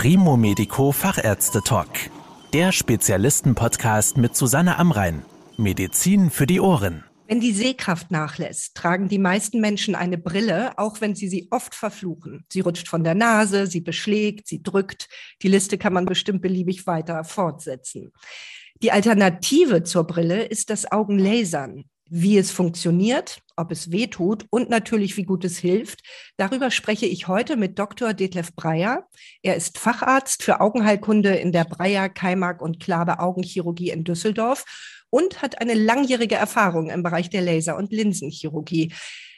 Primo Medico Fachärzte Talk. Der Spezialisten-Podcast mit Susanne Amrein. Medizin für die Ohren. Wenn die Sehkraft nachlässt, tragen die meisten Menschen eine Brille, auch wenn sie sie oft verfluchen. Sie rutscht von der Nase, sie beschlägt, sie drückt. Die Liste kann man bestimmt beliebig weiter fortsetzen. Die Alternative zur Brille ist das Augenlasern. Wie es funktioniert, ob es weh tut und natürlich, wie gut es hilft. Darüber spreche ich heute mit Dr. Detlef Breyer. Er ist Facharzt für Augenheilkunde in der Breyer, Keimark und Klabe Augenchirurgie in Düsseldorf und hat eine langjährige Erfahrung im Bereich der Laser- und Linsenchirurgie.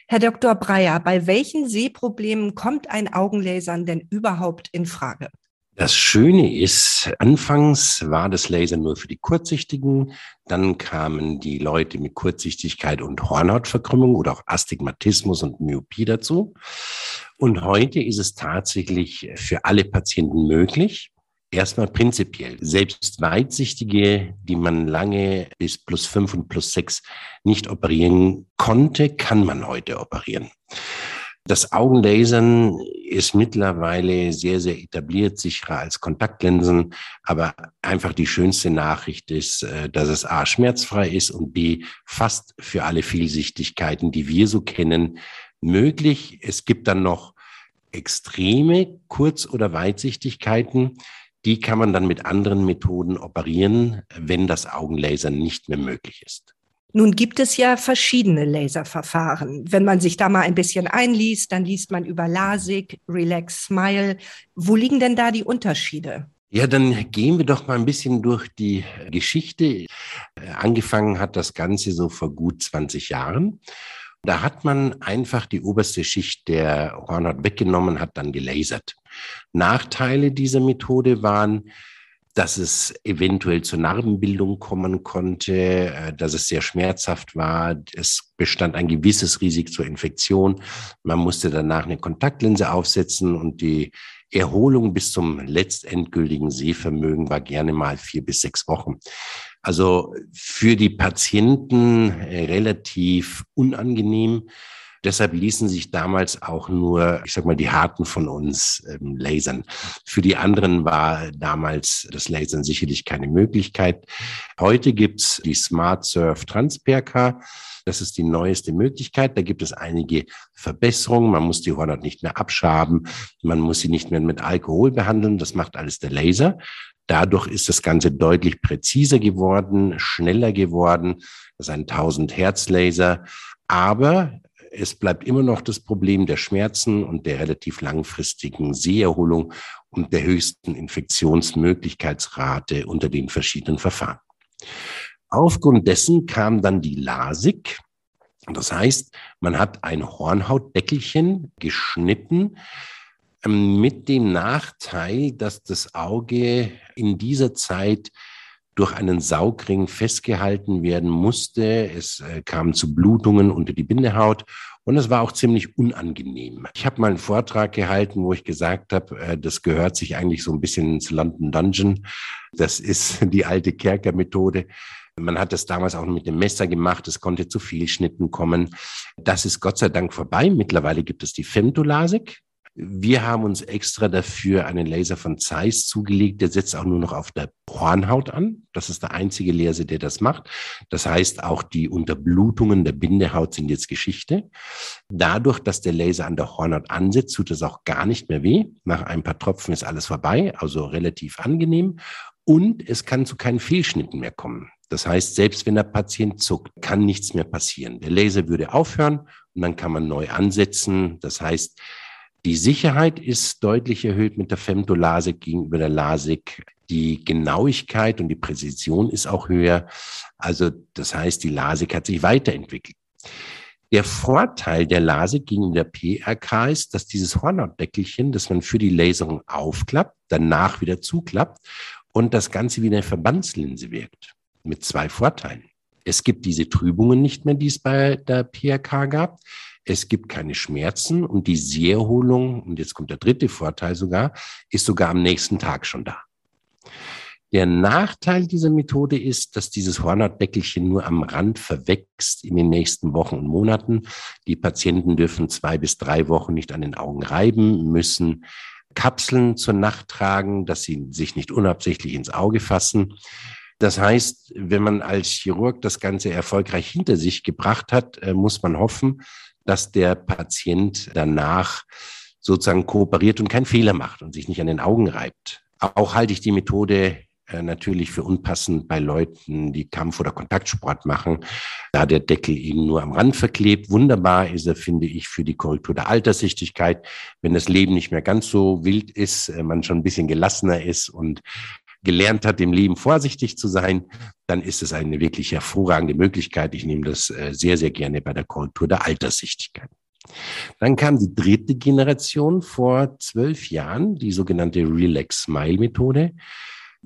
Herr Dr. Breyer, bei welchen Sehproblemen kommt ein Augenlasern denn überhaupt in Frage? Das Schöne ist, anfangs war das Laser nur für die Kurzsichtigen, dann kamen die Leute mit Kurzsichtigkeit und Hornhautverkrümmung oder auch Astigmatismus und Myopie dazu. Und heute ist es tatsächlich für alle Patienten möglich. Erstmal prinzipiell. Selbst Weitsichtige, die man lange bis plus fünf und plus sechs nicht operieren konnte, kann man heute operieren. Das Augenlasern ist mittlerweile sehr, sehr etabliert, sicherer als Kontaktlinsen. Aber einfach die schönste Nachricht ist, äh, dass es A, schmerzfrei ist und B, fast für alle Vielsichtigkeiten, die wir so kennen, möglich. Es gibt dann noch extreme Kurz- oder Weitsichtigkeiten. Die kann man dann mit anderen Methoden operieren, wenn das Augenlasern nicht mehr möglich ist. Nun gibt es ja verschiedene Laserverfahren. Wenn man sich da mal ein bisschen einliest, dann liest man über LASIK, Relax Smile. Wo liegen denn da die Unterschiede? Ja, dann gehen wir doch mal ein bisschen durch die Geschichte. Angefangen hat das Ganze so vor gut 20 Jahren. Da hat man einfach die oberste Schicht der Hornhaut weggenommen, hat dann gelasert. Nachteile dieser Methode waren, dass es eventuell zur Narbenbildung kommen konnte, äh, dass es sehr schmerzhaft war. Es bestand ein gewisses Risiko zur Infektion. Man musste danach eine Kontaktlinse aufsetzen und die Erholung bis zum letztendgültigen Sehvermögen war gerne mal vier bis sechs Wochen. Also für die Patienten äh, relativ unangenehm. Deshalb ließen sich damals auch nur, ich sag mal, die Harten von uns ähm, lasern. Für die anderen war damals das Lasern sicherlich keine Möglichkeit. Heute gibt's die Smart Surf Transperca. Das ist die neueste Möglichkeit. Da gibt es einige Verbesserungen. Man muss die Hornhaut nicht mehr abschaben. Man muss sie nicht mehr mit Alkohol behandeln. Das macht alles der Laser. Dadurch ist das Ganze deutlich präziser geworden, schneller geworden. Das ist ein 1000 Hertz Laser. Aber es bleibt immer noch das Problem der Schmerzen und der relativ langfristigen Seherholung und der höchsten Infektionsmöglichkeitsrate unter den verschiedenen Verfahren. Aufgrund dessen kam dann die LASIK. Das heißt, man hat ein Hornhautdeckelchen geschnitten ähm, mit dem Nachteil, dass das Auge in dieser Zeit durch einen Saugring festgehalten werden musste. Es äh, kam zu Blutungen unter die Bindehaut und es war auch ziemlich unangenehm. Ich habe mal einen Vortrag gehalten, wo ich gesagt habe, äh, das gehört sich eigentlich so ein bisschen ins London Dungeon. Das ist die alte Kerkermethode. Man hat das damals auch mit dem Messer gemacht. Es konnte zu viel Schnitten kommen. Das ist Gott sei Dank vorbei. Mittlerweile gibt es die Femtolasik. Wir haben uns extra dafür einen Laser von Zeiss zugelegt. Der setzt auch nur noch auf der Hornhaut an. Das ist der einzige Laser, der das macht. Das heißt, auch die Unterblutungen der Bindehaut sind jetzt Geschichte. Dadurch, dass der Laser an der Hornhaut ansetzt, tut es auch gar nicht mehr weh. Nach ein paar Tropfen ist alles vorbei, also relativ angenehm. Und es kann zu keinen Fehlschnitten mehr kommen. Das heißt, selbst wenn der Patient zuckt, kann nichts mehr passieren. Der Laser würde aufhören und dann kann man neu ansetzen. Das heißt, die Sicherheit ist deutlich erhöht mit der Femtolasik gegenüber der LASIK. Die Genauigkeit und die Präzision ist auch höher. Also das heißt, die LASIK hat sich weiterentwickelt. Der Vorteil der LASIK gegenüber der PRK ist, dass dieses Hornhautdeckelchen, das man für die Laserung aufklappt, danach wieder zuklappt und das Ganze wie eine Verbandslinse wirkt. Mit zwei Vorteilen. Es gibt diese Trübungen nicht mehr, die es bei der PRK gab. Es gibt keine Schmerzen und die Seherholung, und jetzt kommt der dritte Vorteil sogar, ist sogar am nächsten Tag schon da. Der Nachteil dieser Methode ist, dass dieses Hornhautdeckelchen nur am Rand verwächst in den nächsten Wochen und Monaten. Die Patienten dürfen zwei bis drei Wochen nicht an den Augen reiben, müssen Kapseln zur Nacht tragen, dass sie sich nicht unabsichtlich ins Auge fassen. Das heißt, wenn man als Chirurg das Ganze erfolgreich hinter sich gebracht hat, äh, muss man hoffen, dass der Patient danach sozusagen kooperiert und keinen Fehler macht und sich nicht an den Augen reibt. Auch halte ich die Methode äh, natürlich für unpassend bei Leuten, die Kampf- oder Kontaktsport machen, da der Deckel eben nur am Rand verklebt. Wunderbar ist er, finde ich, für die Korrektur der Alterssichtigkeit, wenn das Leben nicht mehr ganz so wild ist, äh, man schon ein bisschen gelassener ist und gelernt hat, im Leben vorsichtig zu sein, dann ist es eine wirklich hervorragende Möglichkeit. Ich nehme das äh, sehr, sehr gerne bei der Korrektur der Alterssichtigkeit. Dann kam die dritte Generation vor zwölf Jahren, die sogenannte Relax Smile Methode.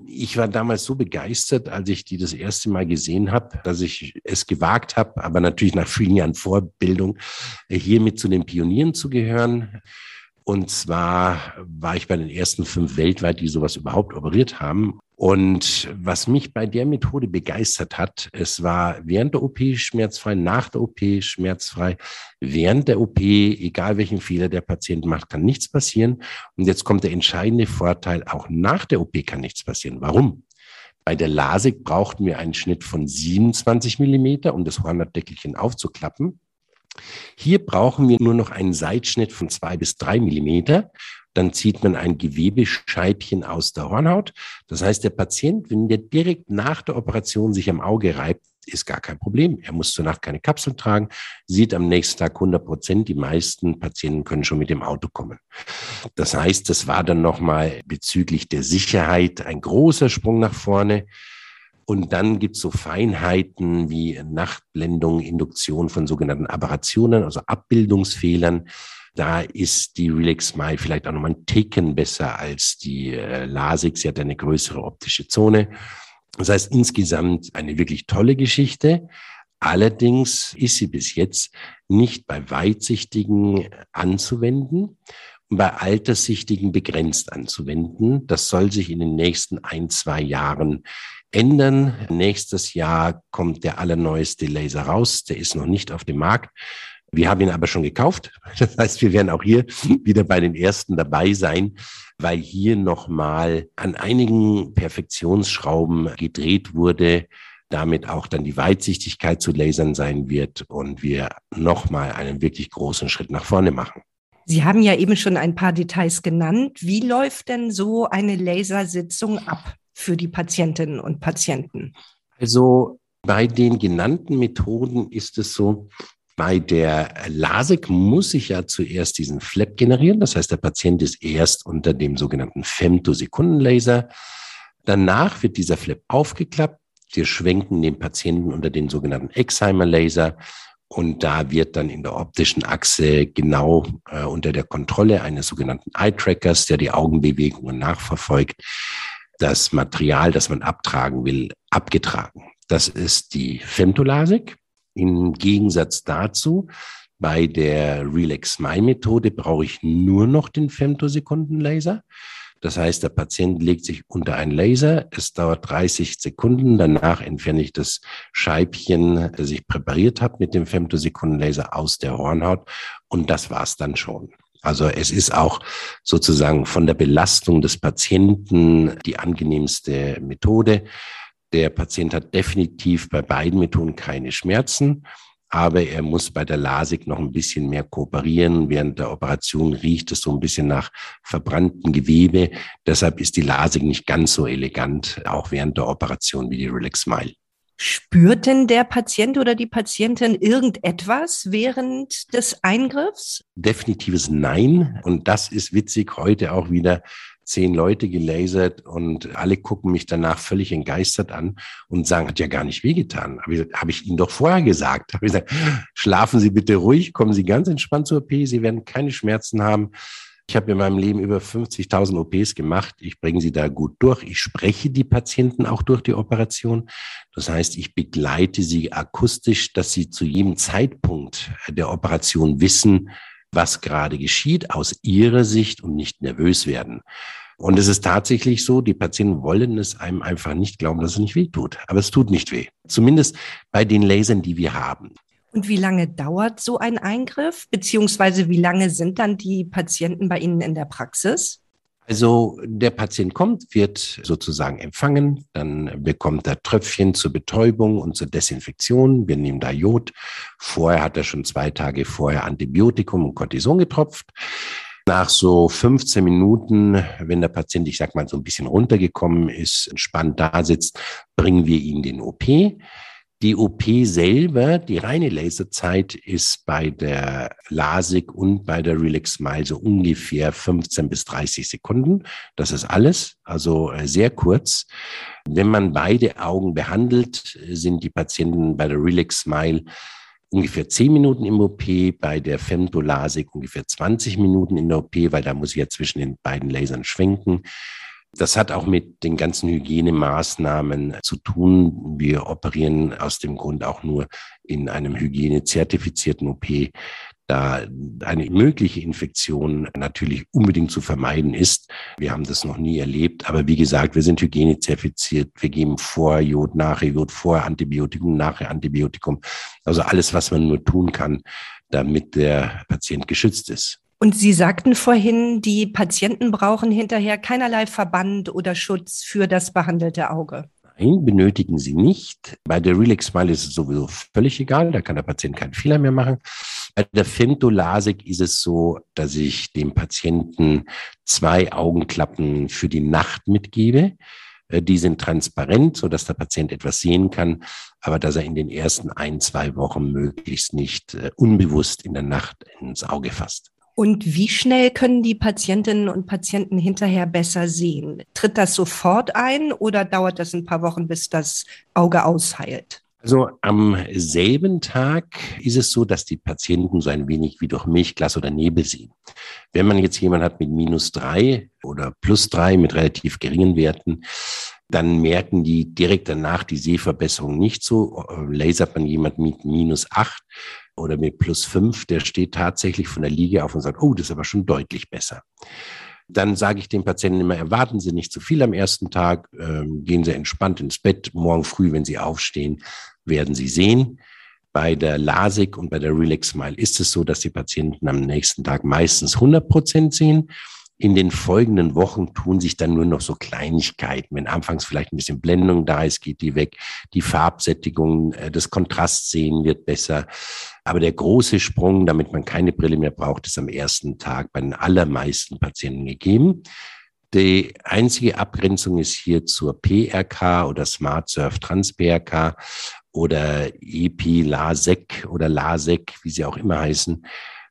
Ich war damals so begeistert, als ich die das erste Mal gesehen habe, dass ich es gewagt habe, aber natürlich nach vielen Jahren Vorbildung, hier mit zu den Pionieren zu gehören. Und zwar war ich bei den ersten fünf weltweit, die sowas überhaupt operiert haben. Und was mich bei der Methode begeistert hat, es war während der OP schmerzfrei, nach der OP schmerzfrei, während der OP, egal welchen Fehler der Patient macht, kann nichts passieren. Und jetzt kommt der entscheidende Vorteil, auch nach der OP kann nichts passieren. Warum? Bei der LASIK brauchten wir einen Schnitt von 27 Millimeter, um das Hornhautdeckelchen aufzuklappen. Hier brauchen wir nur noch einen Seitschnitt von zwei bis drei Millimeter dann zieht man ein Gewebescheibchen aus der Hornhaut. Das heißt, der Patient, wenn der direkt nach der Operation sich am Auge reibt, ist gar kein Problem. Er muss zur Nacht keine Kapsel tragen, sieht am nächsten Tag 100 Prozent. Die meisten Patienten können schon mit dem Auto kommen. Das heißt, das war dann nochmal bezüglich der Sicherheit ein großer Sprung nach vorne. Und dann gibt's so Feinheiten wie Nachtblendung, Induktion von sogenannten Aberrationen, also Abbildungsfehlern. Da ist die Relax Smile vielleicht auch nochmal ein Ticken besser als die äh, LASIK. Sie hat eine größere optische Zone. Das heißt insgesamt eine wirklich tolle Geschichte. Allerdings ist sie bis jetzt nicht bei Weitsichtigen anzuwenden und bei Alterssichtigen begrenzt anzuwenden. Das soll sich in den nächsten ein, zwei Jahren ändern. Nächstes Jahr kommt der allerneueste Laser raus. Der ist noch nicht auf dem Markt. Wir haben ihn aber schon gekauft. Das heißt, wir werden auch hier wieder bei den ersten dabei sein, weil hier nochmal an einigen Perfektionsschrauben gedreht wurde, damit auch dann die Weitsichtigkeit zu Lasern sein wird und wir nochmal einen wirklich großen Schritt nach vorne machen. Sie haben ja eben schon ein paar Details genannt. Wie läuft denn so eine Lasersitzung ab für die Patientinnen und Patienten? Also bei den genannten Methoden ist es so, bei der LASIK muss ich ja zuerst diesen Flap generieren. Das heißt, der Patient ist erst unter dem sogenannten Femtosekundenlaser. Danach wird dieser Flap aufgeklappt. Wir schwenken den Patienten unter den sogenannten Excimer-Laser. Und da wird dann in der optischen Achse genau äh, unter der Kontrolle eines sogenannten Eye-Trackers, der die Augenbewegungen nachverfolgt, das Material, das man abtragen will, abgetragen. Das ist die Femtolasik. Im Gegensatz dazu, bei der Relax Smile Methode brauche ich nur noch den Femtosekundenlaser. Das heißt, der Patient legt sich unter einen Laser. Es dauert 30 Sekunden. Danach entferne ich das Scheibchen, das ich präpariert habe mit dem Femtosekundenlaser aus der Hornhaut. Und das war's dann schon. Also es ist auch sozusagen von der Belastung des Patienten die angenehmste Methode. Der Patient hat definitiv bei beiden Methoden keine Schmerzen, aber er muss bei der LASIK noch ein bisschen mehr kooperieren. Während der Operation riecht es so ein bisschen nach verbranntem Gewebe. Deshalb ist die LASIK nicht ganz so elegant, auch während der Operation wie die Relax Smile. Spürt denn der Patient oder die Patientin irgendetwas während des Eingriffs? Definitives Nein. Und das ist witzig heute auch wieder zehn Leute gelasert und alle gucken mich danach völlig entgeistert an und sagen, hat ja gar nicht wehgetan. Habe ich, hab ich Ihnen doch vorher gesagt. Habe ich gesagt, schlafen Sie bitte ruhig, kommen Sie ganz entspannt zur OP, Sie werden keine Schmerzen haben. Ich habe in meinem Leben über 50.000 OPs gemacht. Ich bringe sie da gut durch. Ich spreche die Patienten auch durch die Operation. Das heißt, ich begleite sie akustisch, dass sie zu jedem Zeitpunkt der Operation wissen, was gerade geschieht aus ihrer Sicht und nicht nervös werden. Und es ist tatsächlich so, die Patienten wollen es einem einfach nicht glauben, dass es nicht weh tut. Aber es tut nicht weh. Zumindest bei den Lasern, die wir haben. Und wie lange dauert so ein Eingriff? Beziehungsweise wie lange sind dann die Patienten bei Ihnen in der Praxis? Also der Patient kommt, wird sozusagen empfangen, dann bekommt er Tröpfchen zur Betäubung und zur Desinfektion. Wir nehmen da Jod. Vorher hat er schon zwei Tage vorher Antibiotikum und Cortison getropft. Nach so 15 Minuten, wenn der Patient, ich sag mal, so ein bisschen runtergekommen ist, entspannt da sitzt, bringen wir ihn den OP. Die OP selber, die reine Laserzeit ist bei der LASIK und bei der Relax Smile so ungefähr 15 bis 30 Sekunden. Das ist alles, also äh, sehr kurz. Wenn man beide Augen behandelt, sind die Patienten bei der Relax Smile ungefähr 10 Minuten im OP, bei der Femtolasik ungefähr 20 Minuten in der OP, weil da muss ich ja zwischen den beiden Lasern schwenken. Das hat auch mit den ganzen Hygienemaßnahmen zu tun. Wir operieren aus dem Grund auch nur in einem hygienezertifizierten OP, da eine mögliche Infektion natürlich unbedingt zu vermeiden ist. Wir haben das noch nie erlebt, aber wie gesagt, wir sind hygienezertifiziert. Wir geben vor Jod, nachher Jod, vor Antibiotikum, nachher Antibiotikum. Also alles, was man nur tun kann, damit der Patient geschützt ist. Und Sie sagten vorhin, die Patienten brauchen hinterher keinerlei Verband oder Schutz für das behandelte Auge. Nein, benötigen sie nicht. Bei der Relax Smile ist es sowieso völlig egal, da kann der Patient keinen Fehler mehr machen. Bei der Femtolasik ist es so, dass ich dem Patienten zwei Augenklappen für die Nacht mitgebe. Äh, die sind transparent, so dass der Patient etwas sehen kann, aber dass er in den ersten ein, zwei Wochen möglichst nicht äh, unbewusst in der Nacht ins Auge fasst. Und wie schnell können die Patientinnen und Patienten hinterher besser sehen? Tritt das sofort ein oder dauert das ein paar Wochen, bis das Auge ausheilt? Also am selben Tag ist es so, dass die Patienten so ein wenig wie durch Milchglas oder Nebel sehen. Wenn man jetzt jemanden hat mit minus drei oder plus drei mit relativ geringen Werten, dann merken die direkt danach die Sehverbesserung nicht so. Lasert man jemand mit minus acht oder mit plus fünf, der steht tatsächlich von der Liege auf und sagt, oh, das ist aber schon deutlich besser. Dann sage ich den Patienten immer, erwarten Sie nicht zu viel am ersten Tag, ähm, gehen Sie entspannt ins Bett. Morgen früh, wenn Sie aufstehen, werden Sie sehen. Bei der LASIK und bei der Relax Smile ist es so, dass die Patienten am nächsten Tag meistens 100 Prozent sehen. In den folgenden Wochen tun sich dann nur noch so Kleinigkeiten. Wenn anfangs vielleicht ein bisschen Blendung da ist, geht die weg. Die Farbsättigung, äh, das Kontrastsehen wird besser. Aber der große Sprung, damit man keine Brille mehr braucht, ist am ersten Tag bei den allermeisten Patienten gegeben. Die einzige Abgrenzung ist hier zur PRK oder Smart Surf Trans PRK oder EP LASEC oder LASEC, wie sie auch immer heißen.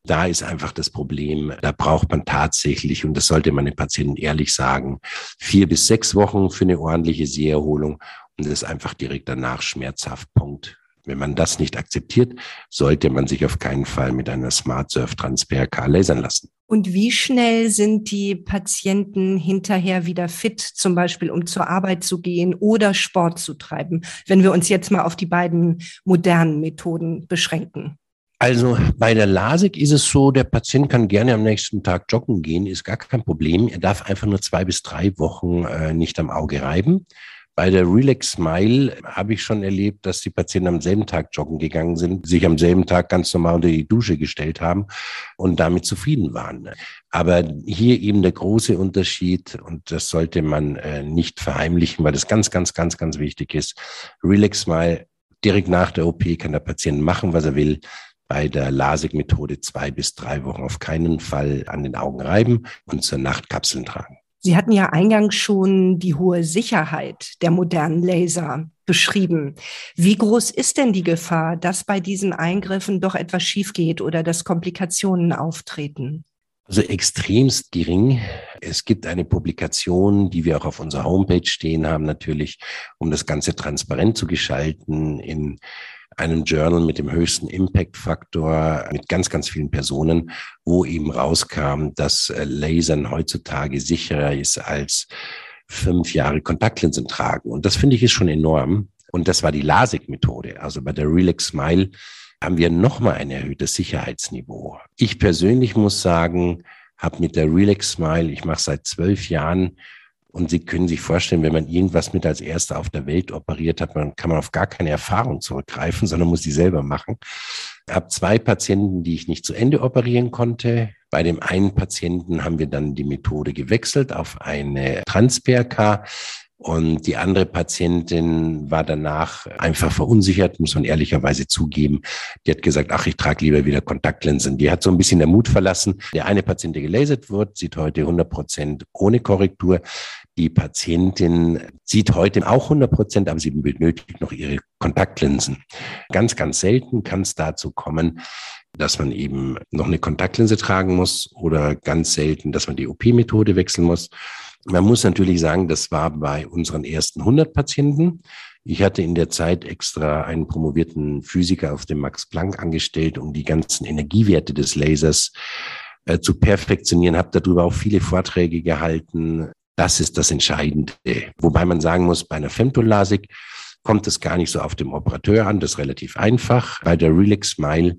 Da ist einfach das Problem, da braucht man tatsächlich, und das sollte man den Patienten ehrlich sagen, vier bis sechs Wochen für eine ordentliche Seherholung und das ist einfach direkt danach schmerzhaft. Punkt. Wenn man das nicht akzeptiert, sollte man sich auf keinen Fall mit einer Smart Surf Transfer K lasern lassen. Und wie schnell sind die Patienten hinterher wieder fit, zum Beispiel um zur Arbeit zu gehen oder Sport zu treiben, wenn wir uns jetzt mal auf die beiden modernen Methoden beschränken? Also bei der LASIK ist es so, der Patient kann gerne am nächsten Tag joggen gehen, ist gar kein Problem. Er darf einfach nur zwei bis drei Wochen äh, nicht am Auge reiben. Bei der Relax Smile habe ich schon erlebt, dass die Patienten am selben Tag joggen gegangen sind, sich am selben Tag ganz normal unter die Dusche gestellt haben und damit zufrieden waren. Aber hier eben der große Unterschied, und das sollte man äh, nicht verheimlichen, weil das ganz, ganz, ganz, ganz wichtig ist. Relax Smile direkt nach der OP kann der Patient machen, was er will bei der LASIK-Methode zwei bis drei Wochen auf keinen Fall an den Augen reiben und zur Nacht Kapseln tragen. Sie hatten ja eingangs schon die hohe Sicherheit der modernen Laser beschrieben. Wie groß ist denn die Gefahr, dass bei diesen Eingriffen doch etwas schief geht oder dass Komplikationen auftreten? Also extremst gering. Es gibt eine Publikation, die wir auch auf unserer Homepage stehen haben, natürlich, um das Ganze transparent zu gestalten in einem Journal mit dem höchsten Impact-Faktor mit ganz, ganz vielen Personen, wo eben rauskam, dass äh, Lasern heutzutage sicherer ist als fünf Jahre Kontaktlinsen tragen. Und das finde ich ist schon enorm. Und das war die LASIK-Methode. Also bei der Relax Smile haben wir nochmal ein erhöhtes Sicherheitsniveau. Ich persönlich muss sagen, habe mit der Relax Smile, ich mache seit zwölf Jahren und Sie können sich vorstellen, wenn man irgendwas mit als Erster auf der Welt operiert hat, man kann man auf gar keine Erfahrung zurückgreifen, sondern muss die selber machen. Ich habe zwei Patienten, die ich nicht zu Ende operieren konnte. Bei dem einen Patienten haben wir dann die Methode gewechselt auf eine Trans-PRK. Und die andere Patientin war danach einfach verunsichert, muss man ehrlicherweise zugeben. Die hat gesagt, ach, ich trage lieber wieder Kontaktlinsen. Die hat so ein bisschen der Mut verlassen. Der eine Patient, der gelasert wird, sieht heute 100 Prozent ohne Korrektur. Die Patientin sieht heute auch 100 Prozent, aber sie benötigt noch ihre Kontaktlinsen. Ganz, ganz selten kann es dazu kommen, dass man eben noch eine Kontaktlinse tragen muss oder ganz selten, dass man die OP-Methode wechseln muss. Man muss natürlich sagen, das war bei unseren ersten 100 Patienten. Ich hatte in der Zeit extra einen promovierten Physiker auf dem Max Planck angestellt, um die ganzen Energiewerte des Lasers äh, zu perfektionieren, habe darüber auch viele Vorträge gehalten. Das ist das Entscheidende. Wobei man sagen muss, bei einer Femtolasik kommt es gar nicht so auf dem Operateur an. Das ist relativ einfach. Bei der Relax Smile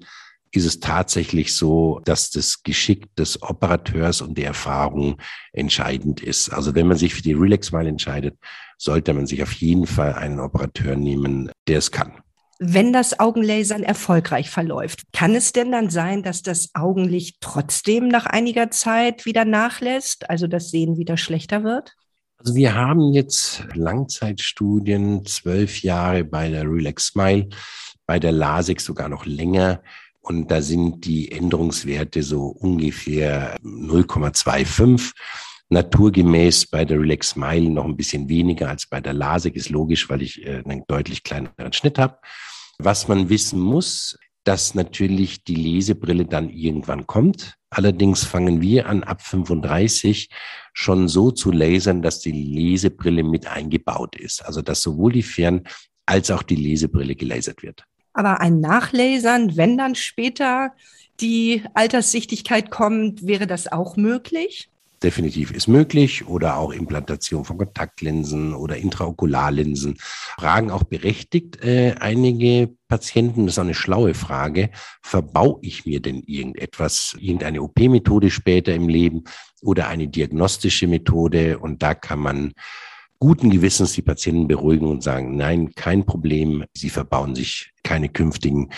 ist es tatsächlich so, dass das Geschick des Operateurs und die Erfahrung entscheidend ist. Also wenn man sich für die Relax Smile entscheidet, sollte man sich auf jeden Fall einen Operateur nehmen, der es kann. Wenn das Augenlasern erfolgreich verläuft, kann es denn dann sein, dass das Augenlicht trotzdem nach einiger Zeit wieder nachlässt, also das Sehen wieder schlechter wird? Also wir haben jetzt Langzeitstudien, zwölf Jahre bei der Relax Smile, bei der LASIK sogar noch länger. Und da sind die Änderungswerte so ungefähr 0,25. Naturgemäß bei der Relax Smile noch ein bisschen weniger als bei der LASIK, ist logisch, weil ich äh, einen deutlich kleineren Schnitt habe. Was man wissen muss, dass natürlich die Lesebrille dann irgendwann kommt. Allerdings fangen wir an, ab 35 schon so zu lasern, dass die Lesebrille mit eingebaut ist. Also dass sowohl die Fern- als auch die Lesebrille gelasert wird. Aber ein Nachlasern, wenn dann später die Alterssichtigkeit kommt, wäre das auch möglich? definitiv ist möglich oder auch Implantation von Kontaktlinsen oder Intraokularlinsen. Fragen auch berechtigt äh, einige Patienten, das ist auch eine schlaue Frage, verbau ich mir denn irgendetwas, irgendeine OP-Methode später im Leben oder eine diagnostische Methode und da kann man guten Gewissens die Patienten beruhigen und sagen, nein, kein Problem, sie verbauen sich keine künftigen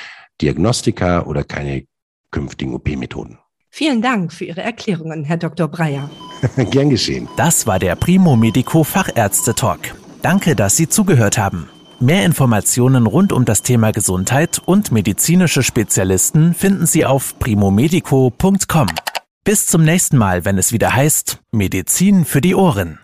Diagnostika oder keine künftigen OP-Methoden. Vielen Dank für Ihre Erklärungen, Herr Dr. Breyer. Gern geschehen. Das war der Primo Medico Fachärzte Talk. Danke, dass Sie zugehört haben. Mehr Informationen rund um das Thema Gesundheit und medizinische Spezialisten finden Sie auf primomedico.com. Bis zum nächsten Mal, wenn es wieder heißt Medizin für die Ohren.